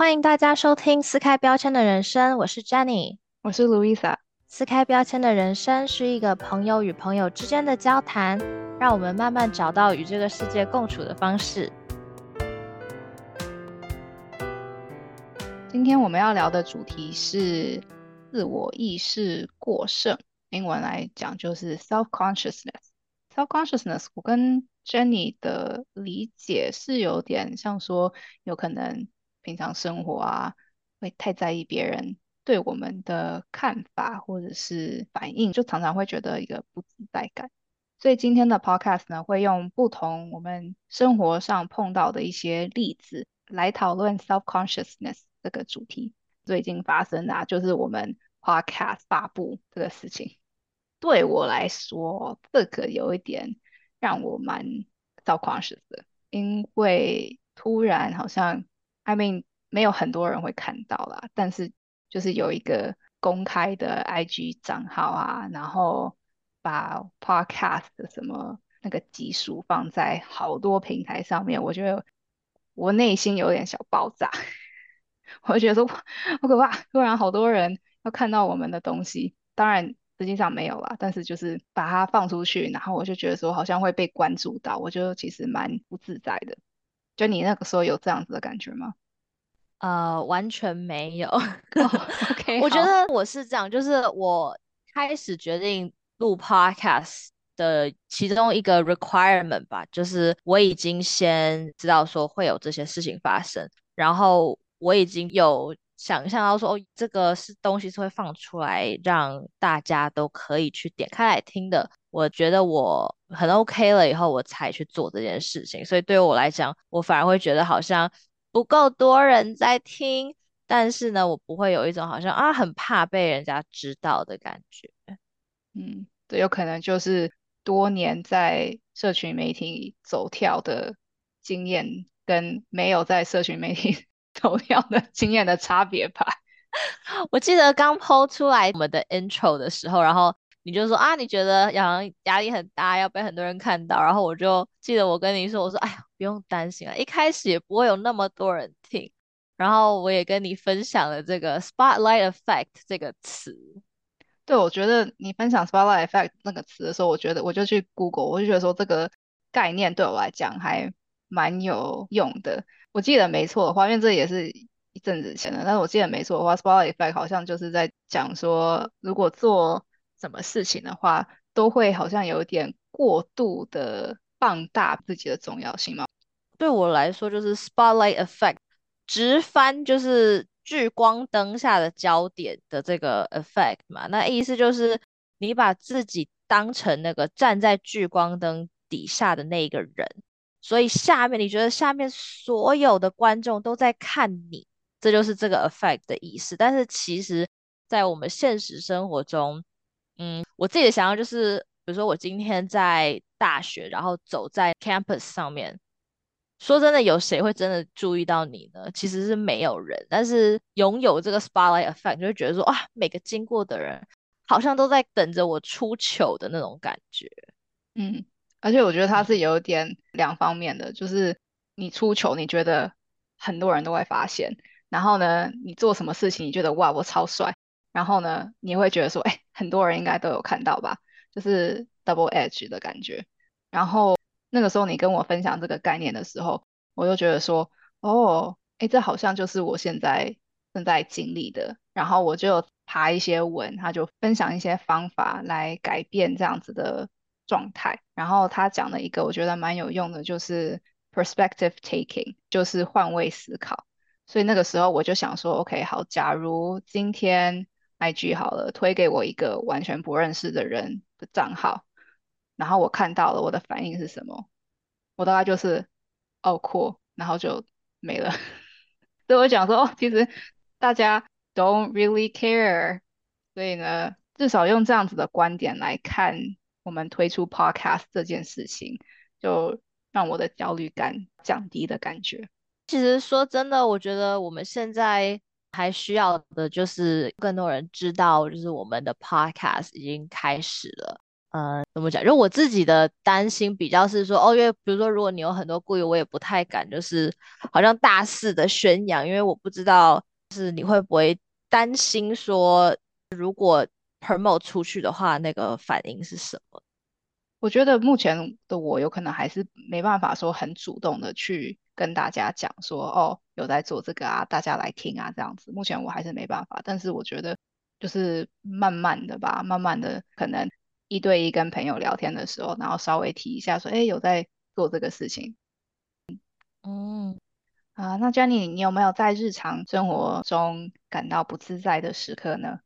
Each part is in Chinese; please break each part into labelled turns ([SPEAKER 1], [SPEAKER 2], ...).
[SPEAKER 1] 欢迎大家收听撕开标签的人生，我是 Jenny，
[SPEAKER 2] 我是 Louisa。
[SPEAKER 1] 撕开标签的人生是一个朋友与朋友之间的交谈，让我们慢慢找到与这个世界共处的方式。
[SPEAKER 2] 今天我们要聊的主题是自我意识过剩，英文来讲就是 self consciousness。self consciousness，我跟 Jenny 的理解是有点像说，有可能。平常生活啊，会太在意别人对我们的看法或者是反应，就常常会觉得一个不自在感。所以今天的 podcast 呢，会用不同我们生活上碰到的一些例子来讨论 self consciousness 这个主题。最近发生的，啊就是我们 podcast 发布这个事情，对我来说，这个有一点让我蛮 self conscious 的，因为突然好像。I mean，没有很多人会看到啦，但是就是有一个公开的 IG 账号啊，然后把 Podcast 的什么那个集数放在好多平台上面，我觉得我内心有点小爆炸，我就觉得说好可怕，突然好多人要看到我们的东西，当然实际上没有啦，但是就是把它放出去，然后我就觉得说好像会被关注到，我觉得其实蛮不自在的。就你那个时候有这样子的感觉吗？
[SPEAKER 1] 呃，完全没有。
[SPEAKER 2] OK，
[SPEAKER 1] 我觉得我是这样，就是我开始决定录 Podcast 的其中一个 requirement 吧，就是我已经先知道说会有这些事情发生，然后我已经有想象到说，哦，这个是东西是会放出来让大家都可以去点开来听的。我觉得我很 OK 了以后，我才去做这件事情。所以对于我来讲，我反而会觉得好像不够多人在听，但是呢，我不会有一种好像啊很怕被人家知道的感觉。
[SPEAKER 2] 嗯，对，有可能就是多年在社群媒体走跳的经验，跟没有在社群媒体 走跳的经验的差别吧。
[SPEAKER 1] 我记得刚抛出来我们的 intro 的时候，然后。你就说啊，你觉得好像压力很大，要被很多人看到。然后我就记得我跟你说，我说哎呀，不用担心啊，一开始也不会有那么多人听。然后我也跟你分享了这个 spotlight effect 这个词。
[SPEAKER 2] 对，我觉得你分享 spotlight effect 那个词的时候，我觉得我就去 Google，我就觉得说这个概念对我来讲还蛮有用的。我记得没错的话，因为这也是一阵子前的，但是我记得没错的话，spotlight effect 好像就是在讲说，如果做什么事情的话，都会好像有点过度的放大自己的重要性吗？
[SPEAKER 1] 对我来说，就是 spotlight effect，直翻就是聚光灯下的焦点的这个 effect 嘛。那意思就是你把自己当成那个站在聚光灯底下的那个人，所以下面你觉得下面所有的观众都在看你，这就是这个 effect 的意思。但是其实，在我们现实生活中，嗯，我自己的想法就是，比如说我今天在大学，然后走在 campus 上面，说真的，有谁会真的注意到你呢？其实是没有人。但是拥有这个 spotlight effect，就会觉得说，啊，每个经过的人好像都在等着我出糗的那种感觉。
[SPEAKER 2] 嗯，而且我觉得它是有点两方面的，就是你出糗，你觉得很多人都会发现，然后呢，你做什么事情，你觉得哇，我超帅。然后呢，你会觉得说，哎，很多人应该都有看到吧，就是 double edge 的感觉。然后那个时候你跟我分享这个概念的时候，我就觉得说，哦，哎，这好像就是我现在正在经历的。然后我就爬一些文，他就分享一些方法来改变这样子的状态。然后他讲了一个我觉得蛮有用的，就是 perspective taking，就是换位思考。所以那个时候我就想说，OK，好，假如今天 IG 好了，推给我一个完全不认识的人的账号，然后我看到了，我的反应是什么？我大概就是哦酷，然后就没了。所以我讲说，哦，其实大家 don't really care。所以呢，至少用这样子的观点来看，我们推出 podcast 这件事情，就让我的焦虑感降低的感觉。
[SPEAKER 1] 其实说真的，我觉得我们现在。还需要的就是更多人知道，就是我们的 podcast 已经开始了。呃，怎么讲？就我自己的担心比较是说，哦，因为比如说，如果你有很多顾虑，我也不太敢，就是好像大肆的宣扬，因为我不知道是你会不会担心说，如果 promote 出去的话，那个反应是什么？
[SPEAKER 2] 我觉得目前的我有可能还是没办法说很主动的去跟大家讲说，哦，有在做这个啊，大家来听啊，这样子。目前我还是没办法，但是我觉得就是慢慢的吧，慢慢的可能。一对一跟朋友聊天的时候，然后稍微提一下说，哎，有在做这个事情。
[SPEAKER 1] 嗯，
[SPEAKER 2] 啊，那 Jenny，你有没有在日常生活中感到不自在的时刻呢？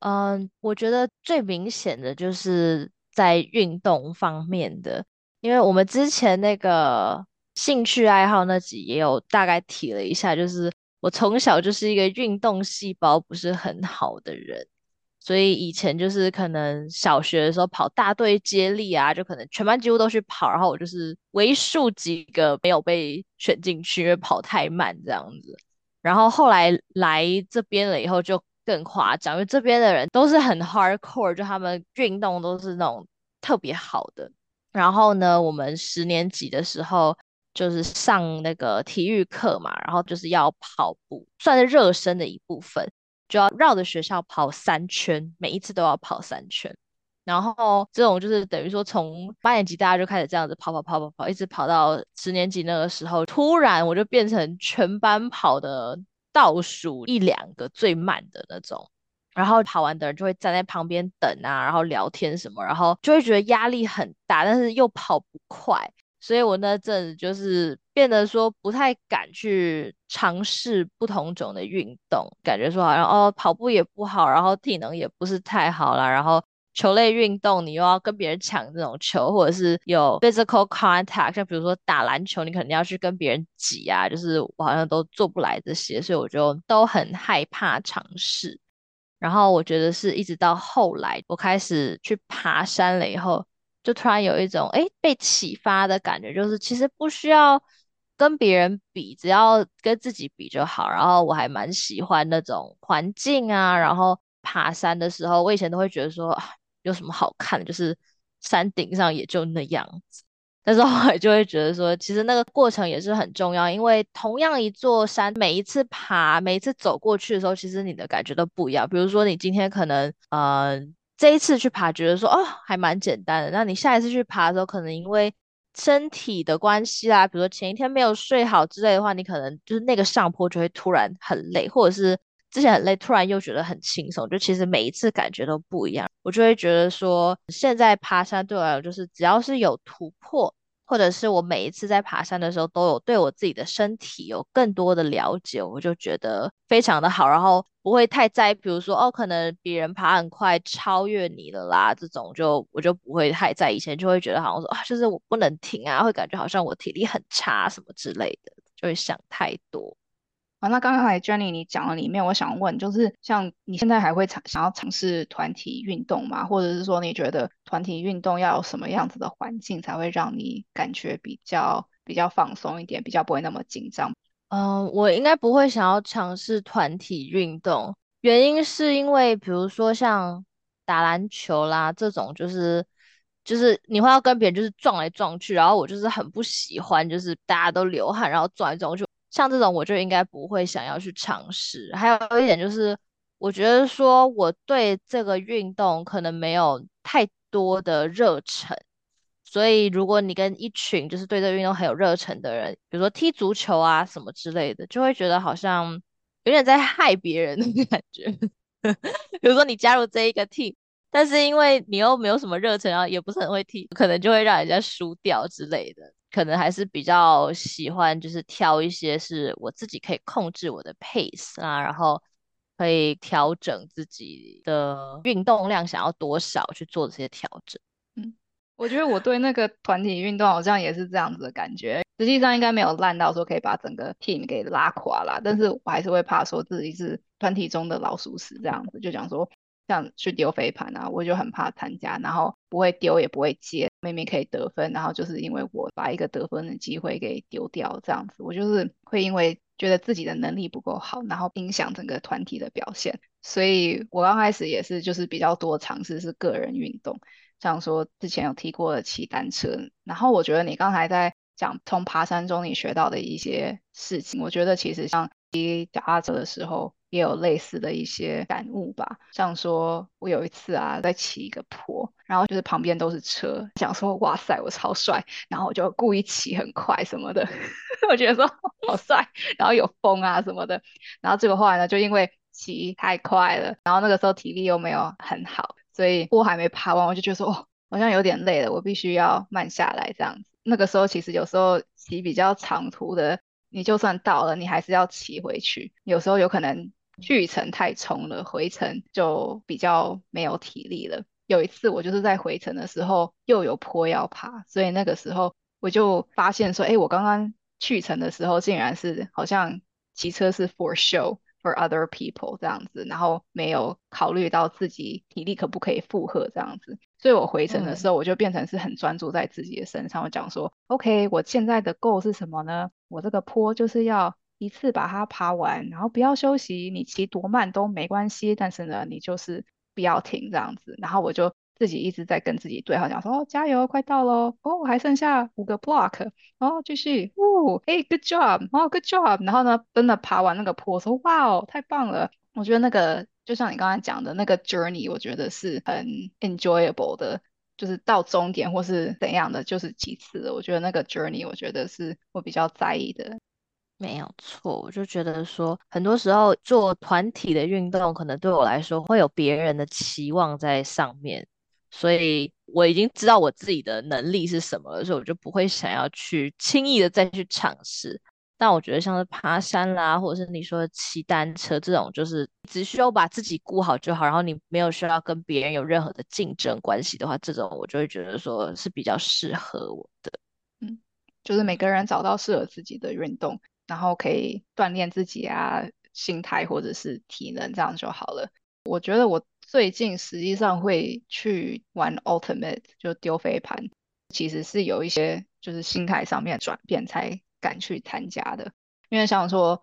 [SPEAKER 1] 嗯，我觉得最明显的就是在运动方面的，因为我们之前那个兴趣爱好那集也有大概提了一下，就是我从小就是一个运动细胞不是很好的人。所以以前就是可能小学的时候跑大队接力啊，就可能全班几乎都去跑，然后我就是为数几个没有被选进去，因为跑太慢这样子。然后后来来这边了以后就更夸张，因为这边的人都是很 hardcore，就他们运动都是那种特别好的。然后呢，我们十年级的时候就是上那个体育课嘛，然后就是要跑步，算是热身的一部分。就要绕着学校跑三圈，每一次都要跑三圈。然后这种就是等于说，从八年级大家就开始这样子跑跑跑跑跑，一直跑到十年级那个时候，突然我就变成全班跑的倒数一两个最慢的那种。然后跑完的人就会站在旁边等啊，然后聊天什么，然后就会觉得压力很大，但是又跑不快。所以我那阵子就是变得说不太敢去尝试不同种的运动，感觉说好像哦跑步也不好，然后体能也不是太好了，然后球类运动你又要跟别人抢这种球，或者是有 physical contact，像比如说打篮球，你肯定要去跟别人挤啊，就是我好像都做不来这些，所以我就都很害怕尝试。然后我觉得是一直到后来我开始去爬山了以后。就突然有一种哎被启发的感觉，就是其实不需要跟别人比，只要跟自己比就好。然后我还蛮喜欢那种环境啊，然后爬山的时候，我以前都会觉得说有什么好看的，就是山顶上也就那样子。但是后来就会觉得说，其实那个过程也是很重要，因为同样一座山，每一次爬，每一次走过去的时候，其实你的感觉都不一样。比如说你今天可能嗯。这一次去爬，觉得说哦还蛮简单的。那你下一次去爬的时候，可能因为身体的关系啦，比如说前一天没有睡好之类的话，你可能就是那个上坡就会突然很累，或者是之前很累，突然又觉得很轻松。就其实每一次感觉都不一样，我就会觉得说，现在爬山对我来说，就是只要是有突破。或者是我每一次在爬山的时候，都有对我自己的身体有更多的了解，我就觉得非常的好，然后不会太在意，比如说哦，可能别人爬很快超越你了啦，这种就我就不会太在意，以前就会觉得好像说啊，就是我不能停啊，会感觉好像我体力很差什么之类的，就会想太多。
[SPEAKER 2] 啊那刚才 Jenny 你讲的里面，我想问，就是像你现在还会尝想要尝试团体运动吗？或者是说，你觉得团体运动要什么样子的环境才会让你感觉比较比较放松一点，比较不会那么紧张？
[SPEAKER 1] 嗯，我应该不会想要尝试团体运动，原因是因为比如说像打篮球啦这种，就是就是你会要跟别人就是撞来撞去，然后我就是很不喜欢，就是大家都流汗，然后撞来撞去。像这种我就应该不会想要去尝试。还有一点就是，我觉得说我对这个运动可能没有太多的热忱，所以如果你跟一群就是对这个运动很有热忱的人，比如说踢足球啊什么之类的，就会觉得好像有点在害别人的感觉。比如说你加入这一个 team，但是因为你又没有什么热忱，然后也不是很会踢，可能就会让人家输掉之类的。可能还是比较喜欢，就是挑一些是我自己可以控制我的 pace 啊，然后可以调整自己的运动量，想要多少去做这些调整。
[SPEAKER 2] 嗯，我觉得我对那个团体运动好像也是这样子的感觉，实际上应该没有烂到说可以把整个 team 给拉垮啦，但是我还是会怕说自己是团体中的老鼠屎这样子，就讲说。像去丢飞盘啊，我就很怕参加，然后不会丢也不会接，明明可以得分，然后就是因为我把一个得分的机会给丢掉，这样子，我就是会因为觉得自己的能力不够好，然后影响整个团体的表现，所以我刚开始也是就是比较多尝试是个人运动，像说之前有提过的骑单车，然后我觉得你刚才在讲从爬山中你学到的一些事情，我觉得其实像骑脚踏车的时候也有类似的一些感悟吧。像说我有一次啊在骑一个坡，然后就是旁边都是车，想说哇塞我超帅，然后我就故意骑很快什么的，我觉得说好帅，然后有风啊什么的，然后结果后来呢就因为骑太快了，然后那个时候体力又没有很好，所以坡还没爬完我就觉得说哦好像有点累了，我必须要慢下来这样子。那个时候其实有时候骑比较长途的，你就算到了，你还是要骑回去。有时候有可能去程太冲了，回程就比较没有体力了。有一次我就是在回程的时候又有坡要爬，所以那个时候我就发现说，哎，我刚刚去程的时候竟然是好像骑车是 for show。For other people 这样子，然后没有考虑到自己体力可不可以负荷这样子，所以我回程的时候我就变成是很专注在自己的身上，我讲说，OK，我现在的 goal 是什么呢？我这个坡就是要一次把它爬完，然后不要休息，你骑多慢都没关系，但是呢，你就是不要停这样子，然后我就。自己一直在跟自己对话，讲说哦加油，快到喽，哦还剩下五个 block，哦继续，哦哎 good job，哦 good job，然后呢真的爬完那个坡，说哇哦太棒了，我觉得那个就像你刚才讲的那个 journey，我觉得是很 enjoyable 的，就是到终点或是怎样的就是其次的，我觉得那个 journey 我觉得是我比较在意的。
[SPEAKER 1] 没有错，我就觉得说，很多时候做团体的运动，可能对我来说会有别人的期望在上面。所以我已经知道我自己的能力是什么了，所以我就不会想要去轻易的再去尝试。但我觉得像是爬山啦，或者是你说骑单车这种，就是只需要把自己顾好就好，然后你没有需要跟别人有任何的竞争关系的话，这种我就会觉得说是比较适合我的。
[SPEAKER 2] 嗯，就是每个人找到适合自己的运动，然后可以锻炼自己啊，心态或者是体能，这样就好了。我觉得我。最近实际上会去玩 Ultimate，就丢飞盘，其实是有一些就是心态上面转变才敢去参加的。因为像说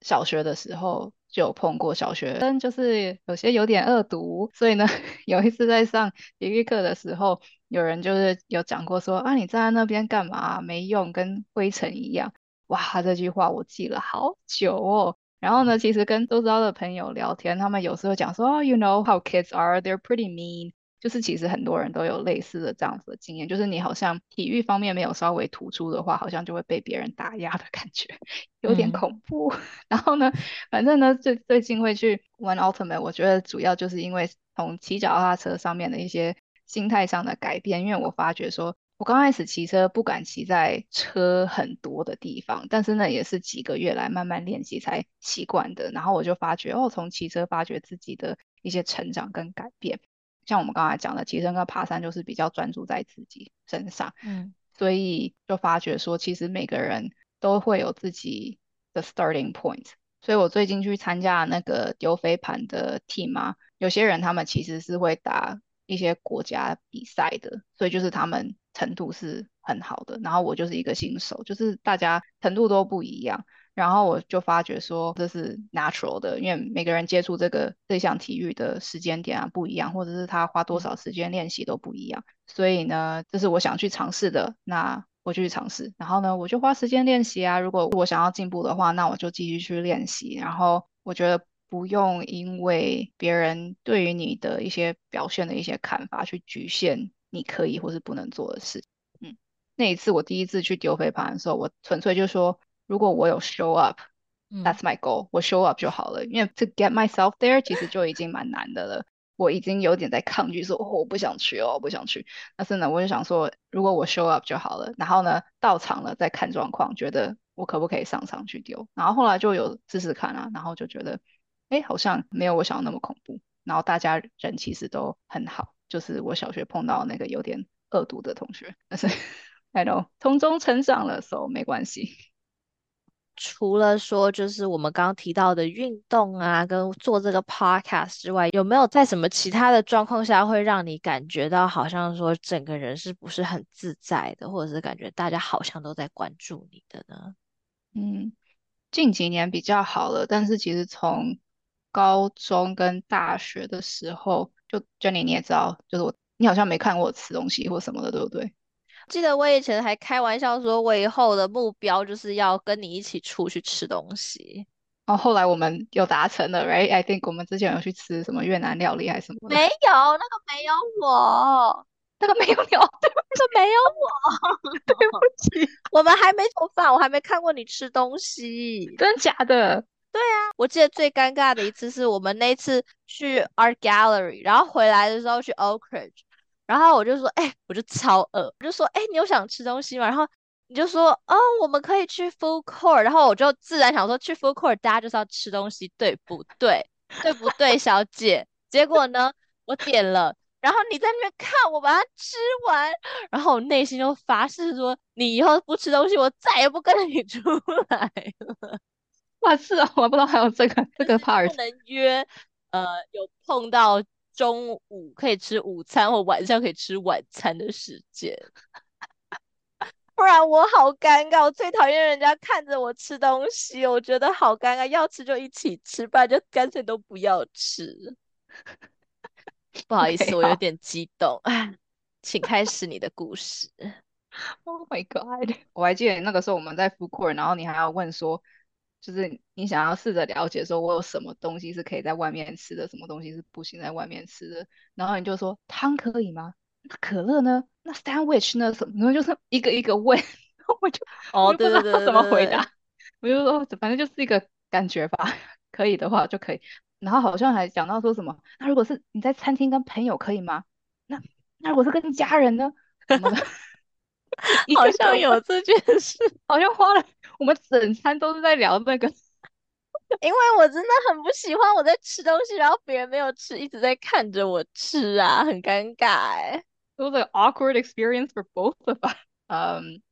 [SPEAKER 2] 小学的时候就有碰过小学生，就是有些有点恶毒，所以呢，有一次在上体育课的时候，有人就是有讲过说啊，你站在那边干嘛？没用，跟灰尘一样。哇，这句话我记了好久哦。然后呢，其实跟周遭的朋友聊天，他们有时候讲说，You know how kids are, they're pretty mean。就是其实很多人都有类似的这样子的经验，就是你好像体育方面没有稍微突出的话，好像就会被别人打压的感觉，有点恐怖。然后呢，反正呢，最最近会去玩 Ultimate，我觉得主要就是因为从骑脚踏车上面的一些心态上的改变，因为我发觉说。我刚开始骑车不敢骑在车很多的地方，但是呢也是几个月来慢慢练习才习惯的。然后我就发觉，哦，从骑车发觉自己的一些成长跟改变。像我们刚才讲的，骑车跟爬山就是比较专注在自己身上，嗯，所以就发觉说，其实每个人都会有自己的 starting point。所以我最近去参加那个丢飞盘的 team 啊，有些人他们其实是会打一些国家比赛的，所以就是他们。程度是很好的，然后我就是一个新手，就是大家程度都不一样，然后我就发觉说这是 natural 的，因为每个人接触这个这项体育的时间点啊不一样，或者是他花多少时间练习都不一样，所以呢，这是我想去尝试的，那我就去尝试，然后呢，我就花时间练习啊，如果我想要进步的话，那我就继续去练习，然后我觉得不用因为别人对于你的一些表现的一些看法去局限。你可以或是不能做的事，嗯，那一次我第一次去丢飞盘的时候，我纯粹就说，如果我有 show up，that's my goal，我 show up 就好了，因为 to get myself there 其实就已经蛮难的了，我已经有点在抗拒说，哦，我不想去哦，我不想去，但是呢，我就想说，如果我 show up 就好了，然后呢，到场了再看状况，觉得我可不可以上场去丢，然后后来就有试试看啊，然后就觉得，哎，好像没有我想的那么恐怖，然后大家人其实都很好。就是我小学碰到那个有点恶毒的同学，但是 I know 从中成长了，所以没关系。
[SPEAKER 1] 除了说就是我们刚刚提到的运动啊，跟做这个 podcast 之外，有没有在什么其他的状况下会让你感觉到好像说整个人是不是很自在的，或者是感觉大家好像都在关注你的呢？
[SPEAKER 2] 嗯，近几年比较好了，但是其实从高中跟大学的时候。就 Jenny，你也知道，就是我你好像没看过我吃东西或什么的，对不对？
[SPEAKER 1] 记得我以前还开玩笑说，我以后的目标就是要跟你一起出去吃东西。
[SPEAKER 2] 然后后来我们有达成了，right？I think 我们之前有去吃什么越南料理还是什么？
[SPEAKER 1] 没有，那个没有我，
[SPEAKER 2] 那个没有你，对，
[SPEAKER 1] 那个没有我，
[SPEAKER 2] 对不起，
[SPEAKER 1] 我们还没做饭，我还没看过你吃东西。
[SPEAKER 2] 真的假的？
[SPEAKER 1] 对啊，我记得最尴尬的一次是我们那次去 Art Gallery，然后回来的时候去 Oak Ridge，然后我就说，哎，我就超饿，我就说，哎，你有想吃东西吗？然后你就说，哦，我们可以去 Food Court，然后我就自然想说，去 Food Court 大家就是要吃东西，对不对？对不对，小姐？结果呢，我点了，然后你在那边看我把它吃完，然后我内心就发誓说，你以后不吃东西，我再也不跟你出来了。
[SPEAKER 2] 哇，是啊，我还不知道还有这个这个 part，
[SPEAKER 1] 不能约，呃，有碰到中午可以吃午餐或晚上可以吃晚餐的时间，不然我好尴尬。我最讨厌人家看着我吃东西，我觉得好尴尬。要吃就一起吃，不然就干脆都不要吃。不好意思，我有点激动，请开始你的故事。
[SPEAKER 2] Oh my god！我还记得那个时候我们在 food court，然后你还要问说。就是你想要试着了解，说我有什么东西是可以在外面吃的，什么东西是不行在外面吃的。然后你就说汤可以吗？那可乐呢？那 sandwich 呢？什么？然后就是一个一个问，我就
[SPEAKER 1] 哦，
[SPEAKER 2] 不知道怎么回答。我就说反正就是一个感觉吧，可以的话就可以。然后好像还讲到说什么，那如果是你在餐厅跟朋友可以吗？那那如果是跟家人呢？什么的？
[SPEAKER 1] 好像有这件事，
[SPEAKER 2] 好像花了我们整餐都是在聊那个，
[SPEAKER 1] 因为我真的很不喜欢我在吃东西，然后别人没有吃，一直在看着我吃啊，很尴尬哎。
[SPEAKER 2] It was an awkward experience for both of us。嗯，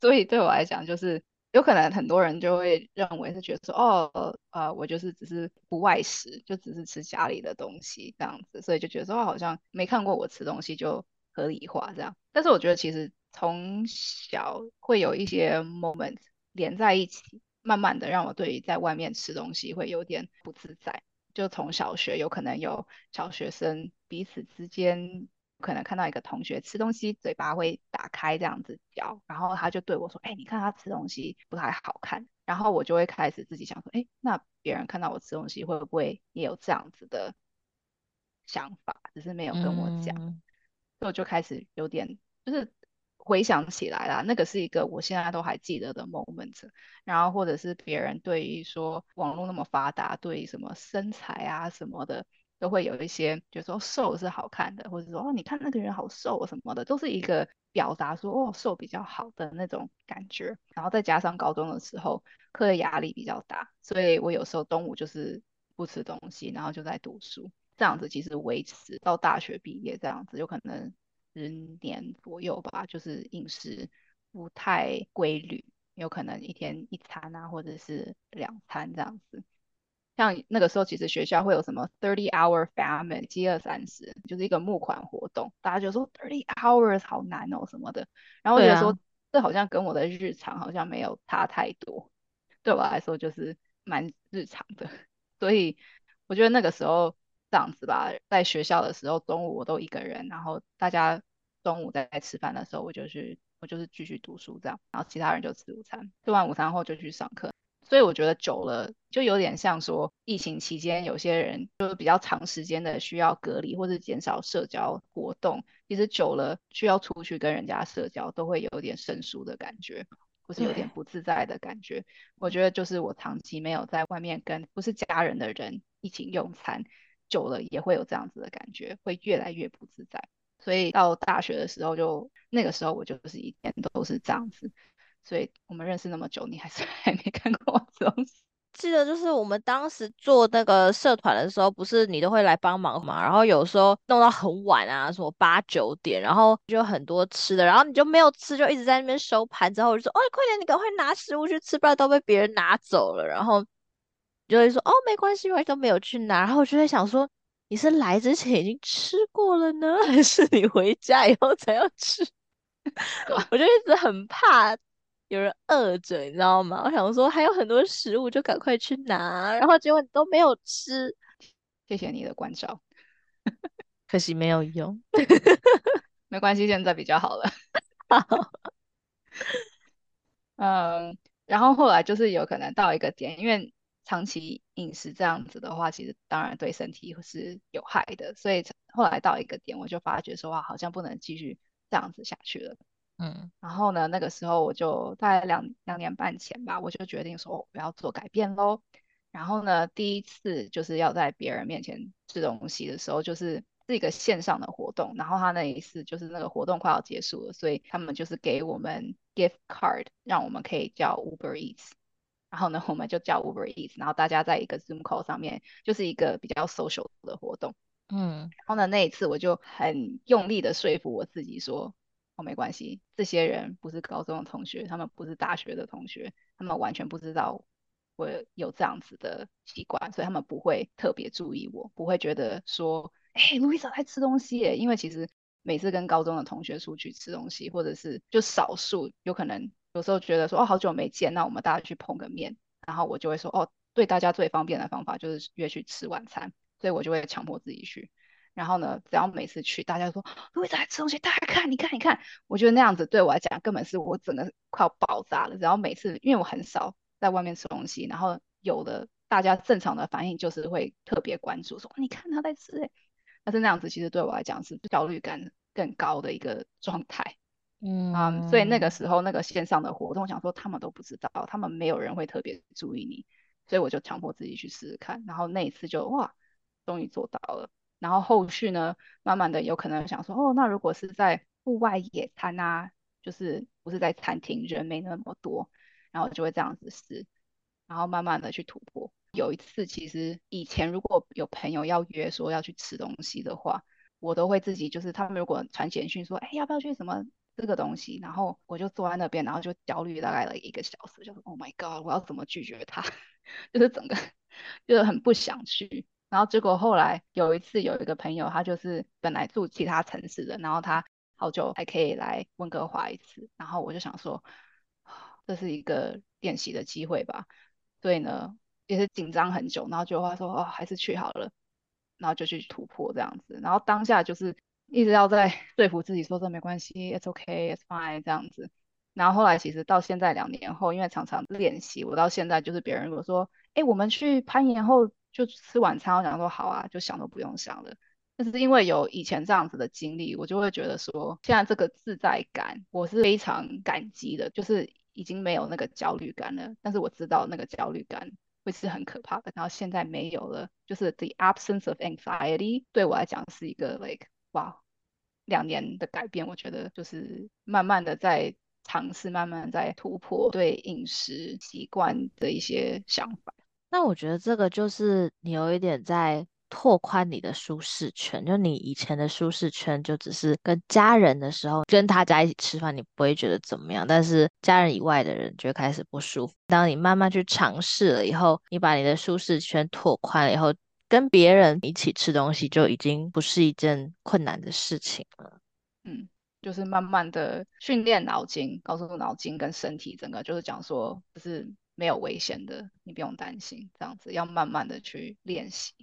[SPEAKER 2] 所以对我来讲，就是有可能很多人就会认为是觉得说，哦，呃，我就是只是不外食，就只是吃家里的东西这样子，所以就觉得说，好像没看过我吃东西就合理化这样。但是我觉得其实。从小会有一些 moment 连在一起，慢慢的让我对于在外面吃东西会有点不自在。就从小学有可能有小学生彼此之间可能看到一个同学吃东西嘴巴会打开这样子嚼，然后他就对我说：“哎，你看他吃东西不太好看。”然后我就会开始自己想说：“哎，那别人看到我吃东西会不会也有这样子的想法？只是没有跟我讲。”所以我就开始有点就是。回想起来啦，那个是一个我现在都还记得的 moment。然后或者是别人对于说网络那么发达，对于什么身材啊什么的，都会有一些，就说瘦是好看的，或者说哦你看那个人好瘦什么的，都是一个表达说哦瘦比较好的那种感觉。然后再加上高中的时候课业压力比较大，所以我有时候中午就是不吃东西，然后就在读书，这样子其实维持到大学毕业这样子，有可能。十年左右吧，就是饮食不太规律，有可能一天一餐啊，或者是两餐这样子。像那个时候，其实学校会有什么 thirty hour famine，饥饿三十，就是一个募款活动，大家就说 thirty hours 好难哦什么的。然后我觉得说，这好像跟我的日常好像没有差太多，对我来说就是蛮日常的。所以我觉得那个时候。这样子吧，在学校的时候，中午我都一个人，然后大家中午在吃饭的时候，我就去，我就是继续读书这样，然后其他人就吃午餐，吃完午餐后就去上课。所以我觉得久了，就有点像说，疫情期间有些人就是比较长时间的需要隔离或者减少社交活动，其实久了需要出去跟人家社交，都会有点生疏的感觉，或是有点不自在的感觉。我觉得就是我长期没有在外面跟不是家人的人一起用餐。久了也会有这样子的感觉，会越来越不自在。所以到大学的时候，就那个时候我就是一天都是这样子。所以我们认识那么久，你还是 还没看过我这东西。
[SPEAKER 1] 记得就是我们当时做那个社团的时候，不是你都会来帮忙嘛？然后有时候弄到很晚啊，什么八九点，然后就很多吃的，然后你就没有吃，就一直在那边收盘。之后我就说：“哦，快点，你赶快拿食物去吃，不然都被别人拿走了。”然后。就会说哦，没关系，我都没有去拿。然后我就在想说，你是来之前已经吃过了呢，还是你回家以后才要吃？我就一直很怕有人饿着，你知道吗？我想说还有很多食物，就赶快去拿。然后结果你都没有吃，
[SPEAKER 2] 谢谢你的关照。
[SPEAKER 1] 可惜没有用。
[SPEAKER 2] 没关系，现在比较好了。嗯，然后后来就是有可能到一个点，因为长期饮食这样子的话，其实当然对身体是有害的，所以后来到一个点，我就发觉说哇，好像不能继续这样子下去了。
[SPEAKER 1] 嗯，
[SPEAKER 2] 然后呢，那个时候我就大概两两年半前吧，我就决定说我要做改变喽。然后呢，第一次就是要在别人面前吃东西的时候，就是是一个线上的活动。然后他那一次就是那个活动快要结束了，所以他们就是给我们 gift card，让我们可以叫 Uber Eats。然后呢，我们就叫 Uber Eats，然后大家在一个 Zoom call 上面，就是一个比较 social 的活动。
[SPEAKER 1] 嗯，
[SPEAKER 2] 然后呢，那一次我就很用力的说服我自己说，哦，没关系，这些人不是高中的同学，他们不是大学的同学，他们完全不知道我有这样子的习惯，所以他们不会特别注意我，不会觉得说，哎，路易莎在吃东西耶，因为其实每次跟高中的同学出去吃东西，或者是就少数有可能有时候觉得说，哦，好久没见，那我们大家去碰个面，然后我就会说，哦，对大家最方便的方法就是约去吃晚餐，所以我就会强迫自己去。然后呢，只要每次去，大家说路易莎在吃东西，大家看，你看，你看，我觉得那样子对我来讲根本是我整个快要爆炸了。然后每次因为我很少在外面吃东西，然后有的大家正常的反应就是会特别关注，说你看他在吃哎，但是那样子其实对我来讲是焦虑感更高的一个状态。嗯，所以那个时候那个线上的活动，想说他们都不知道，他们没有人会特别注意你，所以我就强迫自己去试试看。然后那一次就哇，终于做到了。然后后续呢，慢慢的有可能想说，哦，那如果是在户外野餐啊，就是不是在餐厅，人没那么多，然后就会这样子试，然后慢慢的去突破。有一次，其实以前如果有朋友要约说要去吃东西的话，我都会自己就是他们如果传简讯说，哎，要不要去什么这个东西，然后我就坐在那边，然后就焦虑大概了一个小时，就说，Oh my God，我要怎么拒绝他？就是整个就是很不想去。然后结果后来有一次有一个朋友，他就是本来住其他城市的，然后他好久还可以来温哥华一次，然后我就想说，这是一个练习的机会吧，所以呢也是紧张很久，然后就话说哦还是去好了，然后就去突破这样子，然后当下就是一直要在 说服自己说这没关系，it's ok, it's fine 这样子，然后后来其实到现在两年后，因为常常练习，我到现在就是别人如果说，哎我们去攀岩后。就吃晚餐，我想说好啊，就想都不用想了。但是因为有以前这样子的经历，我就会觉得说，现在这个自在感，我是非常感激的，就是已经没有那个焦虑感了。但是我知道那个焦虑感会是很可怕的，然后现在没有了，就是 the absence of anxiety 对我来讲是一个 like 哇，两年的改变，我觉得就是慢慢的在尝试，慢慢在突破对饮食习惯的一些想法。
[SPEAKER 1] 那我觉得这个就是你有一点在拓宽你的舒适圈，就你以前的舒适圈就只是跟家人的时候，跟他家一起吃饭，你不会觉得怎么样，但是家人以外的人就开始不舒服。当你慢慢去尝试了以后，你把你的舒适圈拓宽了以后，跟别人一起吃东西就已经不是一件困难的事情了。
[SPEAKER 2] 嗯，就是慢慢的训练脑筋，告诉脑筋跟身体整个就是讲说，就是。没有危险的，你不用担心。这样子要慢慢的去练习，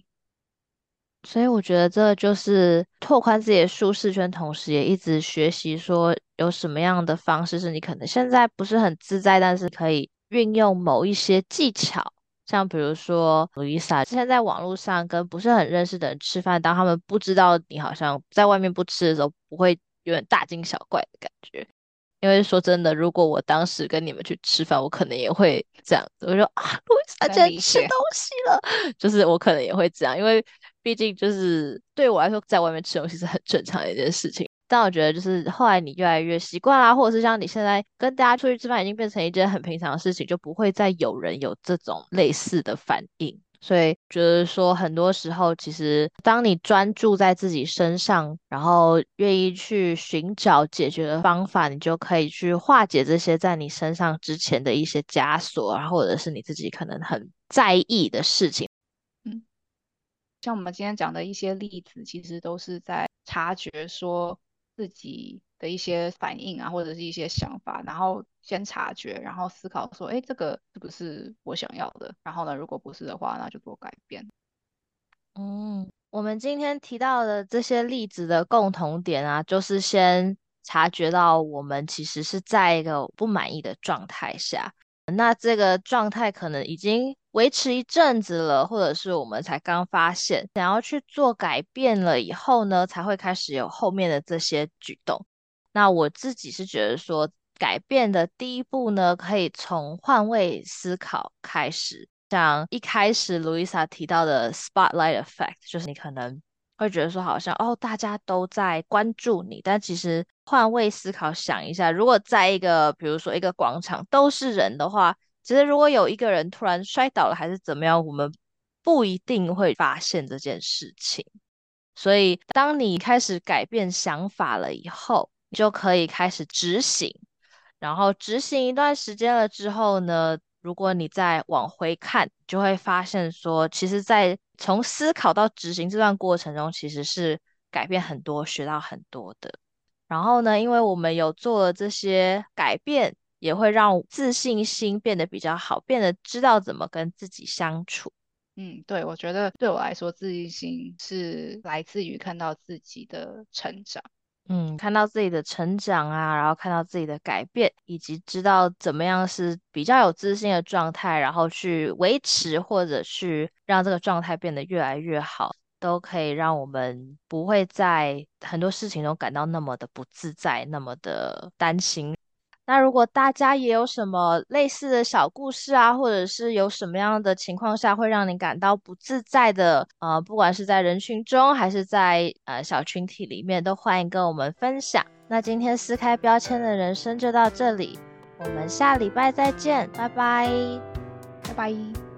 [SPEAKER 1] 所以我觉得这就是拓宽自己的舒适圈，同时也一直学习说有什么样的方式是你可能现在不是很自在，但是可以运用某一些技巧，像比如说 Lisa 之前在网络上跟不是很认识的人吃饭，当他们不知道你好像在外面不吃的时候，不会有点大惊小怪的感觉。因为说真的，如果我当时跟你们去吃饭，我可能也会这样子。我说啊，路易莎竟然吃东西了，就是我可能也会这样，因为毕竟就是对我来说，在外面吃东西是很正常的一件事情。但我觉得就是后来你越来越习惯啦，或者是像你现在跟大家出去吃饭，已经变成一件很平常的事情，就不会再有人有这种类似的反应。所以觉得说，很多时候其实，当你专注在自己身上，然后愿意去寻找解决的方法，你就可以去化解这些在你身上之前的一些枷锁啊，或者是你自己可能很在意的事情。
[SPEAKER 2] 像我们今天讲的一些例子，其实都是在察觉说自己的一些反应啊，或者是一些想法，然后。先察觉，然后思考说，哎，这个是不是我想要的？然后呢，如果不是的话，那就做改变。
[SPEAKER 1] 嗯，我们今天提到的这些例子的共同点啊，就是先察觉到我们其实是在一个不满意的状态下，那这个状态可能已经维持一阵子了，或者是我们才刚发现，想要去做改变了以后呢，才会开始有后面的这些举动。那我自己是觉得说，改变的第一步呢，可以从换位思考开始。像一开始 Louisa 提到的 spotlight effect，就是你可能会觉得说，好像哦，大家都在关注你，但其实换位思考想一下，如果在一个比如说一个广场都是人的话，其实如果有一个人突然摔倒了还是怎么样，我们不一定会发现这件事情。所以，当你开始改变想法了以后，你就可以开始执行。然后执行一段时间了之后呢？如果你再往回看，就会发现说，其实，在从思考到执行这段过程中，其实是改变很多、学到很多的。然后呢，因为我们有做了这些改变，也会让自信心变得比较好，变得知道怎么跟自己相处。
[SPEAKER 2] 嗯，对，我觉得对我来说，自信心是来自于看到自己的成长。
[SPEAKER 1] 嗯，看到自己的成长啊，然后看到自己的改变，以及知道怎么样是比较有自信的状态，然后去维持或者去让这个状态变得越来越好，都可以让我们不会在很多事情中感到那么的不自在，那么的担心。那如果大家也有什么类似的小故事啊，或者是有什么样的情况下会让你感到不自在的，呃，不管是在人群中还是在呃小群体里面，都欢迎跟我们分享。那今天撕开标签的人生就到这里，我们下礼拜再见，拜拜，
[SPEAKER 2] 拜拜。